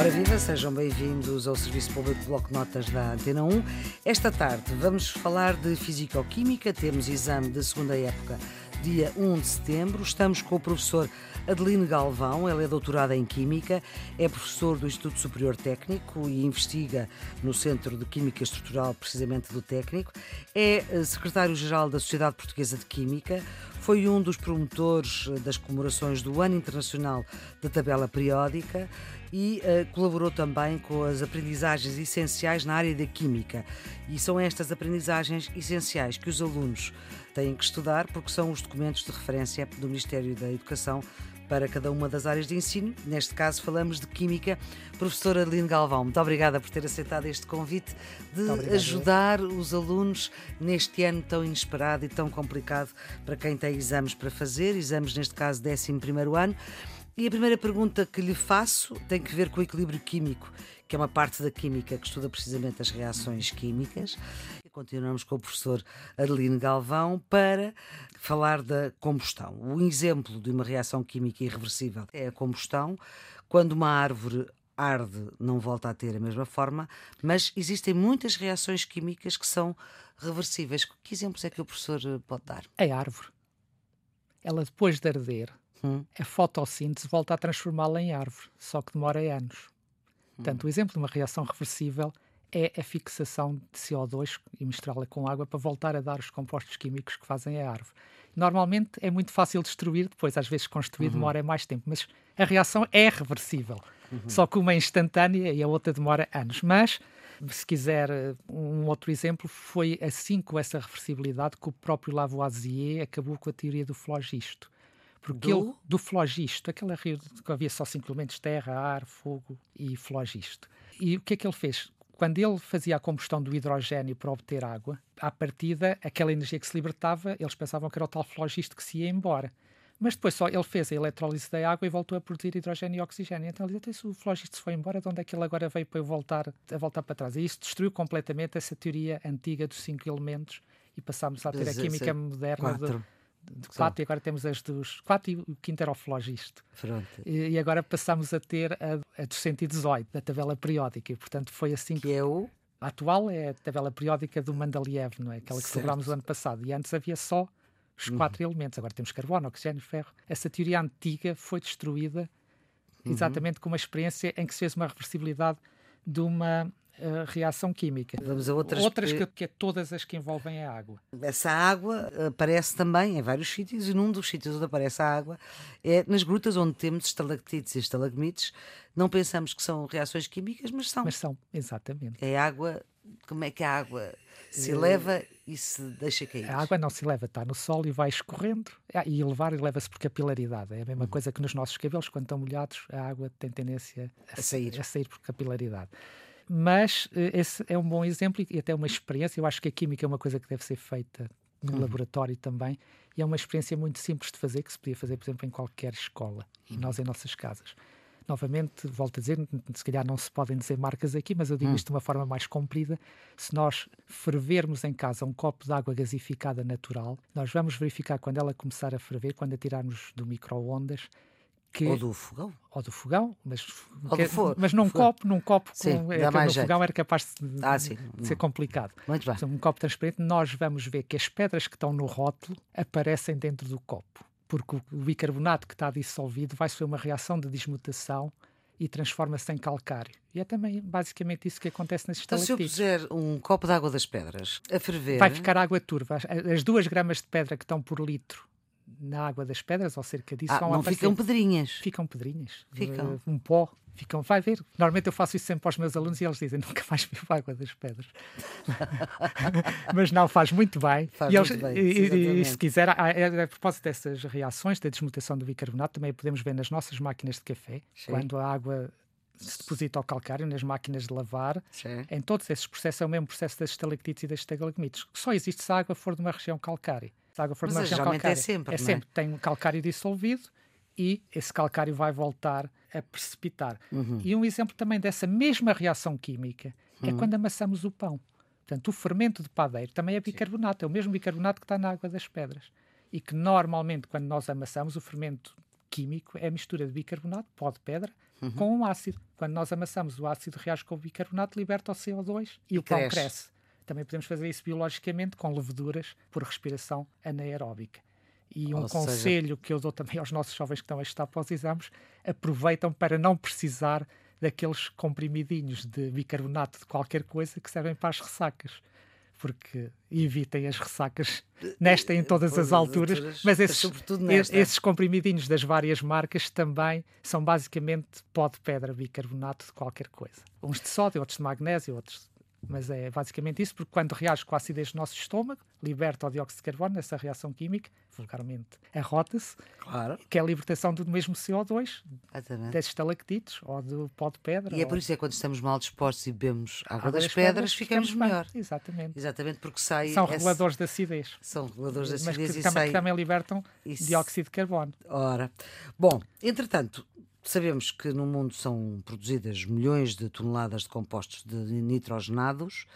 Ora viva, sejam bem-vindos ao Serviço Público Bloco Notas da Antena 1. Esta tarde vamos falar de Fisicoquímica, temos exame de segunda época dia 1 de setembro. Estamos com o professor Adeline Galvão, ele é doutorada em Química, é professor do Instituto Superior Técnico e investiga no Centro de Química Estrutural, precisamente do técnico. É eh, secretário-geral da Sociedade Portuguesa de Química, foi um dos promotores eh, das comemorações do Ano Internacional da Tabela Periódica e uh, colaborou também com as aprendizagens essenciais na área da Química. E são estas aprendizagens essenciais que os alunos têm que estudar, porque são os documentos de referência do Ministério da Educação para cada uma das áreas de ensino. Neste caso, falamos de Química. Professora Adeline Galvão, muito obrigada por ter aceitado este convite de ajudar os alunos neste ano tão inesperado e tão complicado para quem tem exames para fazer, exames, neste caso, 11 ano. E a primeira pergunta que lhe faço tem que ver com o equilíbrio químico, que é uma parte da química que estuda precisamente as reações químicas. Continuamos com o professor Adeline Galvão para falar da combustão. O exemplo de uma reação química irreversível é a combustão. Quando uma árvore arde, não volta a ter a mesma forma, mas existem muitas reações químicas que são reversíveis. Que exemplos é que o professor pode dar? A árvore. Ela, depois de arder, hum. a fotossíntese volta a transformá-la em árvore, só que demora anos. Hum. Portanto, o exemplo de uma reação reversível é a fixação de CO2 e misturá-la com água para voltar a dar os compostos químicos que fazem a árvore. Normalmente é muito fácil destruir, depois às vezes construir uhum. demora mais tempo, mas a reação é reversível. Uhum. Só que uma é instantânea e a outra demora anos. Mas, se quiser um outro exemplo, foi assim com essa reversibilidade que o próprio Lavoisier acabou com a teoria do flogisto. Porque do? ele, do flogisto, aquela rio que havia só cinco elementos, terra, ar, fogo e flogisto. E o que é que ele fez? Quando ele fazia a combustão do hidrogênio para obter água, à partida, aquela energia que se libertava, eles pensavam que era o tal flogisto que se ia embora. Mas depois só ele fez a eletrólise da água e voltou a produzir hidrogênio e oxigênio. Então ele disse, se o flogisto se foi embora, de onde é que ele agora veio para voltar, a voltar para trás? E isso destruiu completamente essa teoria antiga dos cinco elementos e passámos a ter a química moderna de, de quatro, e agora temos as dos quatro e o quinto era o flogisto. E, e, agora passamos a ter a, a dos 118, da tabela periódica, e portanto foi assim que. que é o? A atual é a tabela periódica do Mandaliev, não é? Aquela que celebramos o ano passado. E antes havia só os uhum. quatro elementos. Agora temos carbono, oxigênio, ferro. Essa teoria antiga foi destruída uhum. exatamente com uma experiência em que se fez uma reversibilidade de uma reação química. Vamos a outras. Outras que, que é todas as que envolvem a água. Essa água aparece também em vários sítios e num dos sítios onde aparece a água é nas grutas onde temos estalactites e estalagmites. Não pensamos que são reações químicas, mas são. Mas são, exatamente. É água. Como é que a água se leva e se deixa cair? A água não se leva, está no solo e vai escorrendo. Ah, e levar e leva-se por capilaridade. É a mesma uhum. coisa que nos nossos cabelos, quando estão molhados, a água tem tendência a, a sair. a sair por capilaridade mas eh, esse é um bom exemplo e até uma experiência. Eu acho que a química é uma coisa que deve ser feita no uhum. laboratório também e é uma experiência muito simples de fazer que se podia fazer, por exemplo, em qualquer escola e nós em nossas casas. Novamente, volto a dizer, se calhar não se podem dizer marcas aqui, mas eu digo uhum. isto de uma forma mais comprida. Se nós fervermos em casa um copo de água gasificada natural, nós vamos verificar quando ela começar a ferver, quando a tirarmos do micro-ondas, que, ou do fogão. Ou do fogão, mas, que, mas num copo, num copo sim, com, é, no fogão era capaz de, ah, de ser complicado. Muito bem. Então, um copo transparente, nós vamos ver que as pedras que estão no rótulo aparecem dentro do copo, porque o bicarbonato que está dissolvido vai sofrer uma reação de desmutação e transforma-se em calcário. E é também basicamente isso que acontece nas estalactites. Então, se eu puser um copo de água das pedras a ferver... Vai ficar água turva. As duas gramas de pedra que estão por litro na água das pedras, ou cerca disso, ah, não ficam pedrinhas. Ficam pedrinhas. Ficam. Uh, um pó. Ficam, vai ver. Normalmente eu faço isso sempre para os meus alunos e eles dizem nunca mais bebo água das pedras. Mas não, faz muito bem. Faz e, muito bem, e, e, se quiser, a, a, a, propósito dessas reações da desmutação do bicarbonato, também podemos ver nas nossas máquinas de café, Sim. quando a água se deposita ao calcário nas máquinas de lavar. Sim. Em todos esses processos é o mesmo processo das estalactites e das estalagmites. Só existe se a água for de uma região calcária se a água for Mas de uma região calcária, é sempre, é sempre é? tem um calcário dissolvido e esse calcário vai voltar a precipitar. Uhum. E um exemplo também dessa mesma reação química é uhum. é quando amassamos o pão. Portanto, o fermento de padeiro também é bicarbonato, Sim. é o mesmo bicarbonato que está na água das pedras. E que normalmente, quando nós amassamos, o fermento químico é a mistura de bicarbonato, pó de pedra, uhum. com um ácido. Quando nós amassamos o ácido reage com o bicarbonato, liberta o CO2 e, e o cresce. pão cresce. Também podemos fazer isso biologicamente com leveduras por respiração anaeróbica. E um Ou conselho seja... que eu dou também aos nossos jovens que estão a estar para os exames, aproveitam para não precisar daqueles comprimidinhos de bicarbonato de qualquer coisa que servem para as ressacas porque evitem as ressacas nesta em todas as alturas, mas esses, esses comprimidinhos das várias marcas também são basicamente pó de pedra bicarbonato de qualquer coisa. Uns de sódio, outros de magnésio, outros mas é basicamente isso, porque quando reage com a acidez do nosso estômago, liberta o dióxido de carbono nessa reação química, vulgarmente arrota-se, claro. que é a libertação do mesmo CO2, Exatamente. das estalactites ou do pó de pedra. E é por isso que é quando estamos mal dispostos e bebemos água, água das, das, pedras, pedras ficamos, ficamos melhor. Exatamente. Exatamente, porque sai. São esse... reguladores de acidez. São reguladores de acidez mas que, e também, sai... também libertam isso... dióxido de carbono. Ora, bom, entretanto, Sabemos que no mundo são produzidas milhões de toneladas de compostos de nitrogenados,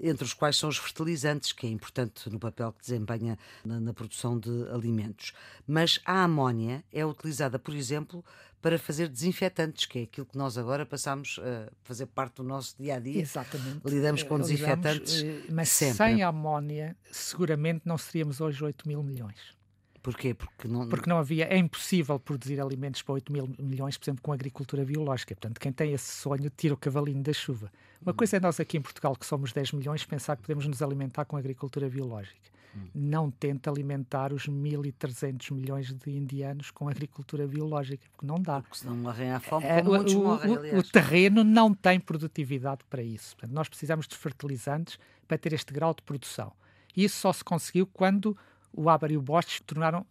entre os quais são os fertilizantes, que é importante no papel que desempenha na, na produção de alimentos. Mas a amónia é utilizada, por exemplo, para fazer desinfetantes, que é aquilo que nós agora passamos a fazer parte do nosso dia a dia. Exatamente. Lidamos com desinfetantes. Lidamos, mas sempre. sem amónia, seguramente não seríamos hoje 8 mil milhões. Porquê? Porque não... Porque não havia, é impossível produzir alimentos para 8 mil milhões, por exemplo, com agricultura biológica. Portanto, quem tem esse sonho tira o cavalinho da chuva. Uma hum. coisa é nós aqui em Portugal, que somos 10 milhões, pensar que podemos nos alimentar com agricultura biológica. Hum. Não tenta alimentar os 1.300 milhões de indianos com agricultura biológica, porque não dá. Porque senão morrem à fome, é, o, morrem, o, o terreno não tem produtividade para isso. Portanto, nós precisamos de fertilizantes para ter este grau de produção. E isso só se conseguiu quando o Ábar e o Bosch tornaram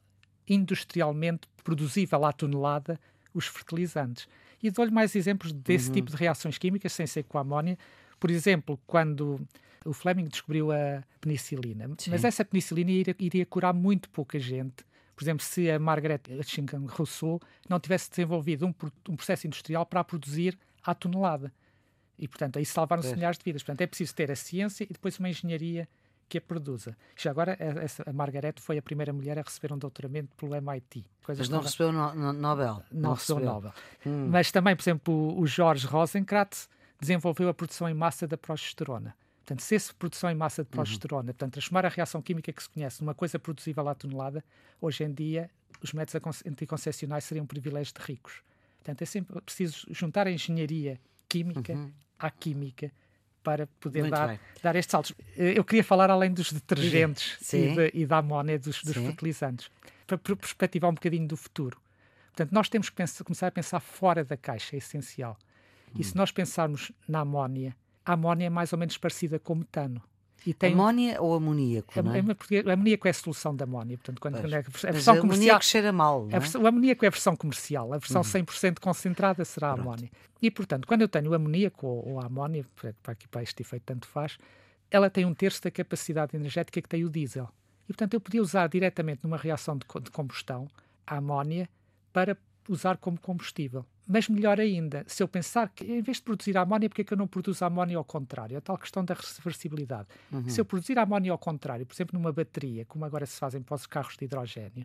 industrialmente produzível à tonelada os fertilizantes. E dou-lhe mais exemplos desse uhum. tipo de reações químicas, sem ser com a amónia. Por exemplo, quando o Fleming descobriu a penicilina, Sim. mas essa penicilina iria, iria, curar muito pouca gente. Por exemplo, se a Margaret Hutchinson Rousseau não tivesse desenvolvido um, um processo industrial para a produzir à tonelada. E, portanto, aí salvaram-se milhares de vidas. Portanto, é preciso ter a ciência e depois uma engenharia que a produza. Já agora, a, a Margaret foi a primeira mulher a receber um doutoramento pelo MIT. Mas não recebeu no, no Nobel. Não, não recebeu, recebeu Nobel. Hum. Mas também, por exemplo, o, o George Rosenkratz desenvolveu a produção em massa da progesterona. Portanto, se essa produção em massa de uhum. progesterona, uhum. portanto, transformar a reação química que se conhece numa coisa produzível à tonelada, hoje em dia os métodos anticoncepcionais seriam um privilégio de ricos. Portanto, é sempre preciso juntar a engenharia química uhum. à química para poder dar, dar estes saltos. Eh, eu queria falar além dos detergentes e, de, e, da amónia, dos, dos fertilizantes, para perspectivar um bocadinho do futuro. Portanto, nós temos que pensar, começar a pensar fora da caixa, é essencial. E se hum. nós pensarmos na amónia, a amónia é mais ou menos parecida com o metano. E tem amónia ou amoníaco? Não é? é amoníaco é a solução da amónia. Portanto, quando, quando é a versão Mas comercial. cheira mal. Não é? versão, o amoníaco é a versão comercial. A versão uhum. 100% concentrada será a amónia. E, portanto, quando eu tenho o amoníaco ou, ou a amónia, para, aqui, para este efeito tanto faz, ela tem um terço da capacidade energética que tem o diesel. E, portanto, eu podia usar diretamente numa reação de, de combustão a amónia para usar como combustível. Mas melhor ainda, se eu pensar que em vez de produzir amónia, porque é que eu não produzo amónia ao contrário? A tal questão da reversibilidade. Uhum. Se eu produzir amónia ao contrário, por exemplo, numa bateria, como agora se fazem para os carros de hidrogênio,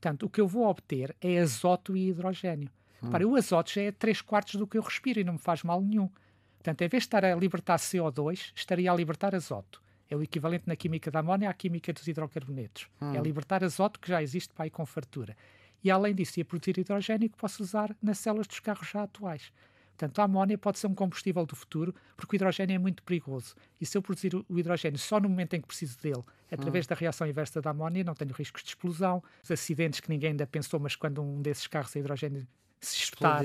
portanto, o que eu vou obter é azoto e hidrogênio. Uhum. Para o azoto já é 3 quartos do que eu respiro e não me faz mal nenhum. Portanto, em vez de estar a libertar CO2, estaria a libertar azoto. É o equivalente na química da amónia à química dos hidrocarbonetos. Uhum. É libertar azoto que já existe para aí com fartura e, além disso, ia produzir hidrogênio que posso usar nas células dos carros já atuais. Portanto, a amónia pode ser um combustível do futuro, porque o hidrogênio é muito perigoso. E se eu produzir o hidrogênio só no momento em que preciso dele, através hum. da reação inversa da amónia, não tenho riscos de explosão, os acidentes que ninguém ainda pensou, mas quando um desses carros a hidrogênio se espetar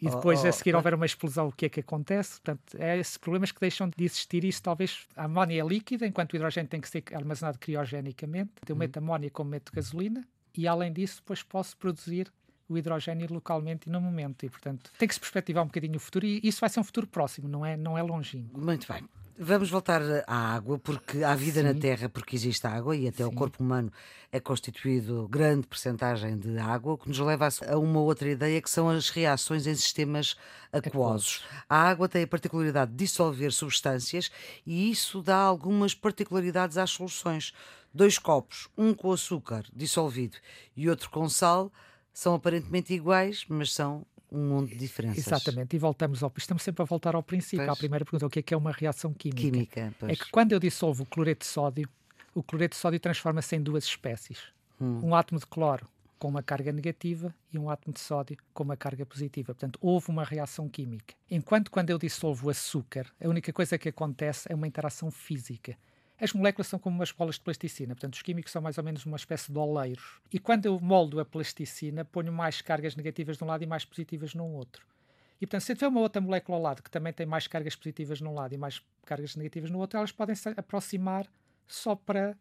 e depois oh, oh, a seguir oh. houver uma explosão, o que é que acontece? Portanto, é esses problemas que deixam de existir. Isso talvez a amónia é líquida, enquanto o hidrogênio tem que ser armazenado criogenicamente. Eu hum. meto amónia como meto gasolina, e além disso depois posso produzir o hidrogênio localmente e no momento e portanto tem que se perspectivar um bocadinho o futuro e isso vai ser um futuro próximo não é não é longínquo muito bem Vamos voltar à água, porque há vida Sim. na Terra porque existe água e até Sim. o corpo humano é constituído grande percentagem de água, o que nos leva a uma outra ideia que são as reações em sistemas aquosos. A água tem a particularidade de dissolver substâncias e isso dá algumas particularidades às soluções. Dois copos, um com açúcar dissolvido e outro com sal, são aparentemente iguais, mas são um mundo de diferenças. Exatamente, e voltamos ao. Estamos sempre a voltar ao princípio, pois. à primeira pergunta: o que é que é uma reação química? Química, pois. É que quando eu dissolvo o cloreto de sódio, o cloreto de sódio transforma-se em duas espécies: hum. um átomo de cloro com uma carga negativa e um átomo de sódio com uma carga positiva. Portanto, houve uma reação química. Enquanto quando eu dissolvo o açúcar, a única coisa que acontece é uma interação física. As moléculas são como umas bolas de plasticina, portanto, os químicos são mais ou menos uma espécie de oleiros. E quando eu moldo a plasticina, ponho mais cargas negativas de um lado e mais positivas no outro. E, portanto, se tiver uma outra molécula ao lado que também tem mais cargas positivas num lado e mais cargas negativas no outro, elas podem se aproximar só para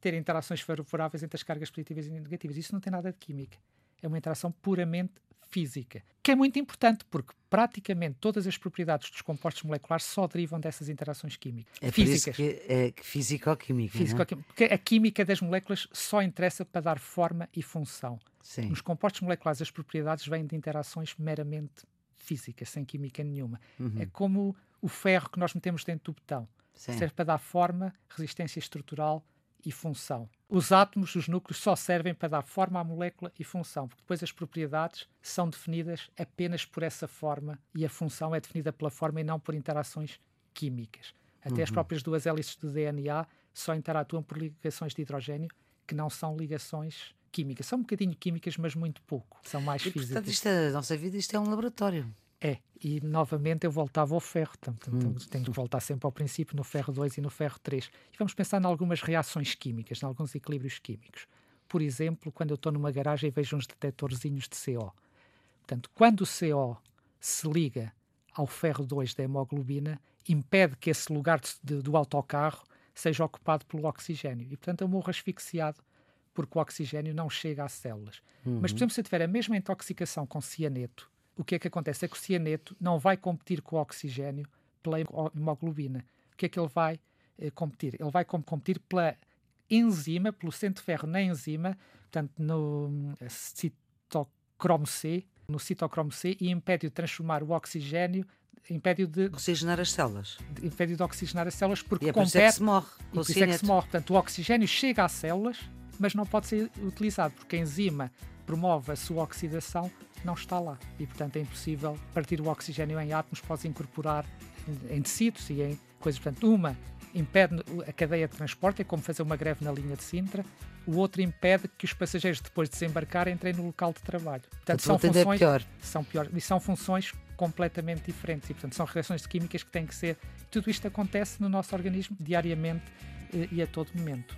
ter interações favoráveis entre as cargas positivas e negativas. Isso não tem nada de química. É uma interação puramente física, que é muito importante porque praticamente todas as propriedades dos compostos moleculares só derivam dessas interações químicas. É físicas. Por isso que é físico-química. Físico porque a química das moléculas só interessa para dar forma e função. Sim. Nos compostos moleculares, as propriedades vêm de interações meramente físicas, sem química nenhuma. Uhum. É como o ferro que nós metemos dentro do betão. Sim. Serve para dar forma, resistência estrutural e função. Os átomos, os núcleos, só servem para dar forma à molécula e função, porque depois as propriedades são definidas apenas por essa forma e a função é definida pela forma e não por interações químicas. Até uhum. as próprias duas hélices do DNA só interatuam por ligações de hidrogênio, que não são ligações químicas. São um bocadinho químicas, mas muito pouco. São mais e, físicas. Portanto, isto é, a nossa vida isto é um laboratório. É, e novamente eu voltava ao ferro, portanto, hum. tenho que voltar sempre ao princípio, no ferro 2 e no ferro 3. E vamos pensar em algumas reações químicas, em alguns equilíbrios químicos. Por exemplo, quando eu estou numa garagem e vejo uns detetorzinhos de CO. Portanto, quando o CO se liga ao ferro 2 da hemoglobina, impede que esse lugar de, de, do autocarro seja ocupado pelo oxigênio. E, portanto, eu morro asfixiado porque o oxigênio não chega às células. Uhum. Mas, por exemplo, se eu tiver a mesma intoxicação com cianeto, o que é que acontece? É que o cianeto não vai competir com o oxigênio pela hemoglobina. O que é que ele vai eh, competir? Ele vai competir pela enzima, pelo centro de ferro na enzima, portanto, no eh, citocromo C, no citocromo C, e impede de transformar o oxigênio impede de oxigenar as células. Impede de oxigenar as células porque e é por isso é que se morre. E por isso é que se morre. Portanto, o oxigênio chega às células, mas não pode ser utilizado porque a enzima promove a sua oxidação não está lá. E, portanto, é impossível partir o oxigênio em átomos, pode incorporar em, tecidos e em coisas. Portanto, uma impede a cadeia de transporte, é como fazer uma greve na linha de Sintra. O outro impede que os passageiros, depois de desembarcar, entrem no local de trabalho. Portanto, são é funções, é pior. São pior. E são funções completamente diferentes. E, portanto, são reações químicas que têm que ser. Tudo isto acontece no nosso organismo diariamente e a todo momento.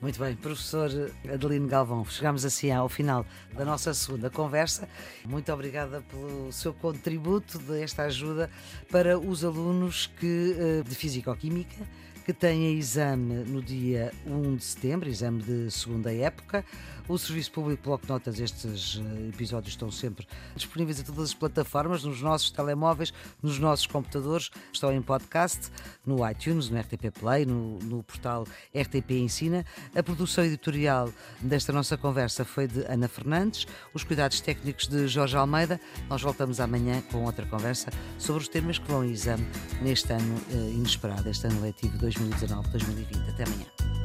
Muito bem, professor Adelino Galvão, chegamos assim ao final da nossa segunda conversa. Muito obrigada pelo seu contributo desta ajuda para os alunos que, eh, de Físico-Química que têm exame no dia 1 de setembro, exame de segunda época. O Serviço Público Bloco Notas, estes eh, episódios estão sempre disponíveis em todas as plataformas, nos nossos telemóveis, nos nossos computadores, estão em podcast, no iTunes, no RTP Play, no, no portal RTP Ensina. A produção editorial desta nossa conversa foi de Ana Fernandes, os cuidados técnicos de Jorge Almeida. Nós voltamos amanhã com outra conversa sobre os temas que vão em exame neste ano eh, inesperado, este ano letivo 2019-2020. Até amanhã.